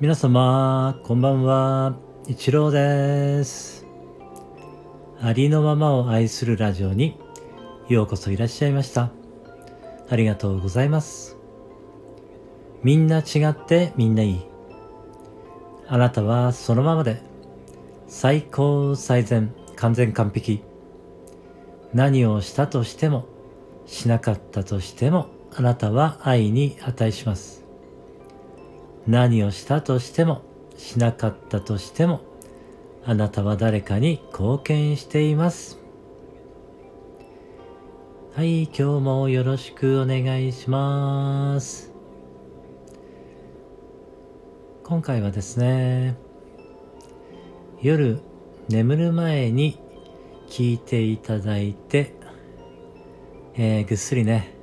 皆様こんばんは。一郎です。ありのままを愛するラジオにようこそいらっしゃいました。ありがとうございます。みんな違ってみんないい。あなたはそのままで最高最善完全完璧。何をしたとしてもしなかったとしてもあなたは愛に値します。何をしたとしてもしなかったとしてもあなたは誰かに貢献しています。はい今日もよろしくお願いします。今回はですね夜眠る前に聞いていただいて、えー、ぐっすりね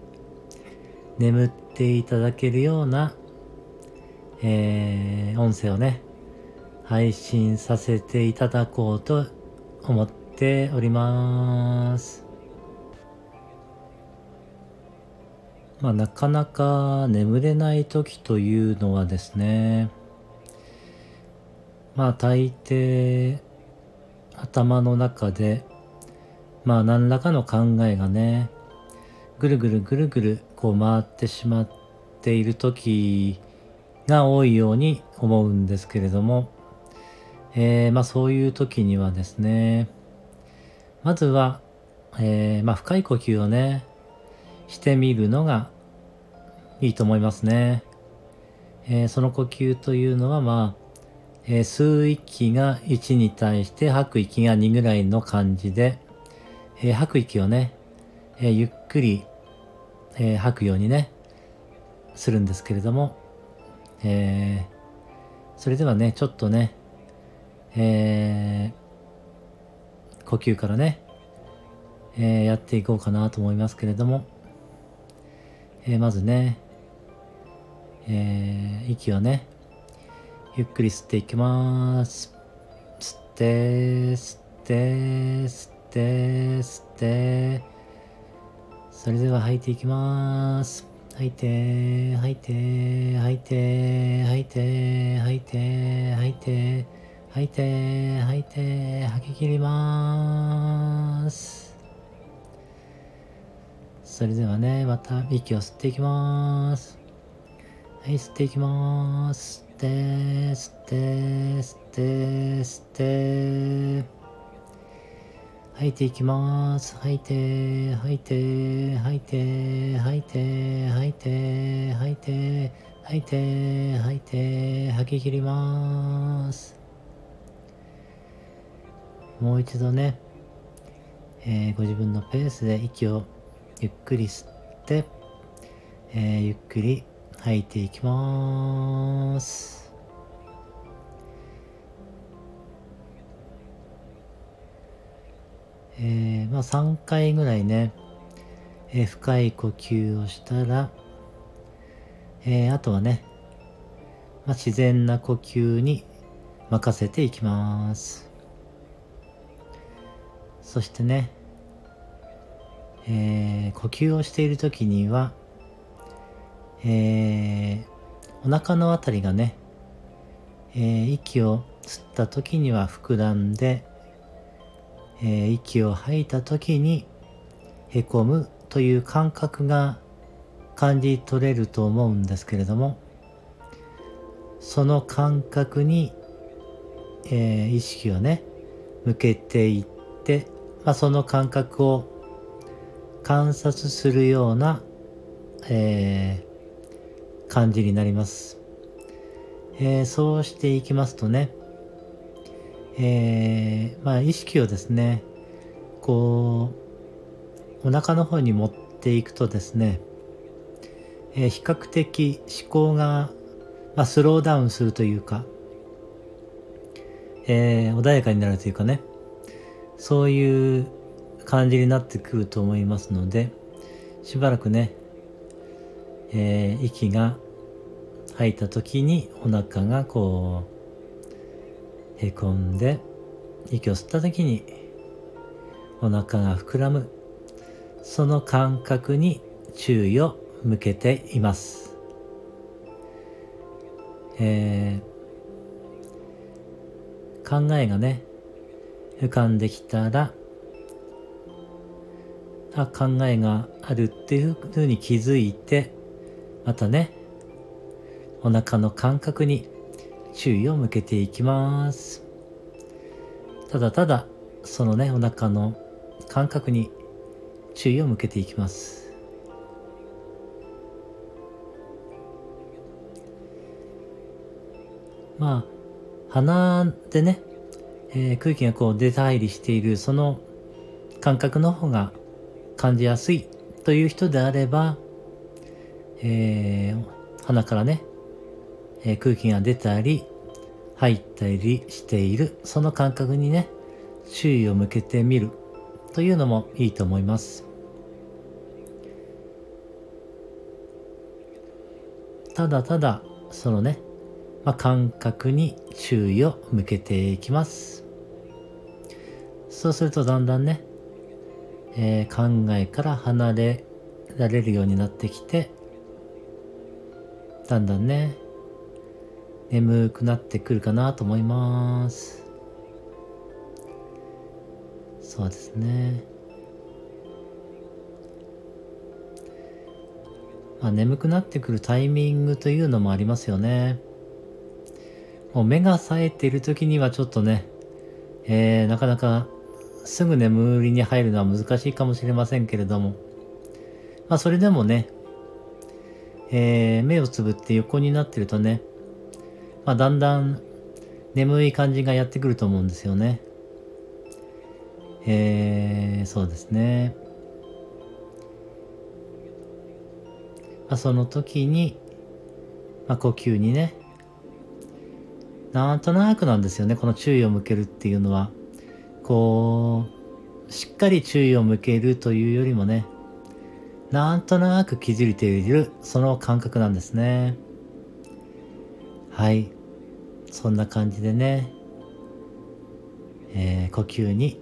眠っていただけるような、えー、音声をね配信させていただこうと思っております。まあなかなか眠れない時というのはですねまあ大抵頭の中でまあ何らかの考えがねぐるぐるぐるぐるこう回ってしまっている時が多いように思うんですけれども、えー、まあそういう時にはですねまずは、えー、まあ深い呼吸をねしてみるのがいいと思いますね、えー、その呼吸というのはまあえー、吸う息が1に対して吐く息が2ぐらいの感じで、え、吐く息をね、えー、ゆっくり、え吐くようにね、するんですけれども、えそれではね、ちょっとね、え呼吸からね、えやっていこうかなと思いますけれども、えまずね、え息をね、ゆっくり吸っていきます。吸って、吸って、吸って、吸って。それでは吐いていきます。吐いて、吐いて、吐いて、吐いて、吐いて、吐いて、吐いて、吐いて、吐き切ります。それではね、また息を吸っていきます。はい、吸っていきます吸。って吸って吸って吸って吐いていきます。吐いて吐いて吐いて吐いて吐いて吐いて吐いて吐いて吐き切ります。もう一度ね、えー、ご自分のペースで息をゆっくり吸って、えー、ゆっくり吐いていきます。まあ3回ぐらいね、えー、深い呼吸をしたら、えー、あとはね、まあ、自然な呼吸に任せていきます。そしてね、えー、呼吸をしている時にはえー、お腹のあたりがね、えー、息を吸った時には膨らんで、えー、息を吐いた時にへこむという感覚が感じ取れると思うんですけれどもその感覚に、えー、意識をね向けていって、まあ、その感覚を観察するような、え感じになります。えー、そうしていきますとね、えー、まあ意識をですね、こう、お腹の方に持っていくとですね、えー、比較的思考が、まあ、スローダウンするというか、えー、穏やかになるというかね、そういう感じになってくると思いますので、しばらくね、えー、息が吐いた時にお腹がこうへこんで息を吸った時にお腹が膨らむその感覚に注意を向けています。えー、考えがね、浮かんできたら、あ、考えがあるっていうふうに気づいて、またね、お腹の感覚に注意を向けていきます。ただただ、そのね、お腹の感覚に注意を向けていきます。まあ、鼻でね、えー、空気がこう出入りしているその感覚の方が感じやすいという人であれば、えー、鼻からね、え、空気が出たり入ったりしているその感覚にね注意を向けてみるというのもいいと思います。ただただそのね、まあ、感覚に注意を向けていきます。そうするとだんだんね、えー、考えから離れられるようになってきてだんだんね眠くなってくるかなと思います。そうですね。まあ眠くなってくるタイミングというのもありますよね。もう目が冴えている時にはちょっとね、えー、なかなかすぐ眠りに入るのは難しいかもしれませんけれども、まあそれでもね、えー、目をつぶって横になってるとね、まあだんだん眠い感じがやってくると思うんですよね。えー、そうですね。まあ、その時に、まあ、呼吸にね、なんとなくなんですよね、この注意を向けるっていうのは。こう、しっかり注意を向けるというよりもね、なんとなく気づいている、その感覚なんですね。はい。そんな感じでね、えー、呼吸に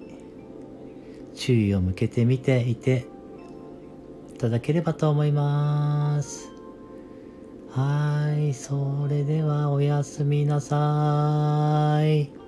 注意を向けてみていていただければと思います。はい。それではおやすみなさい。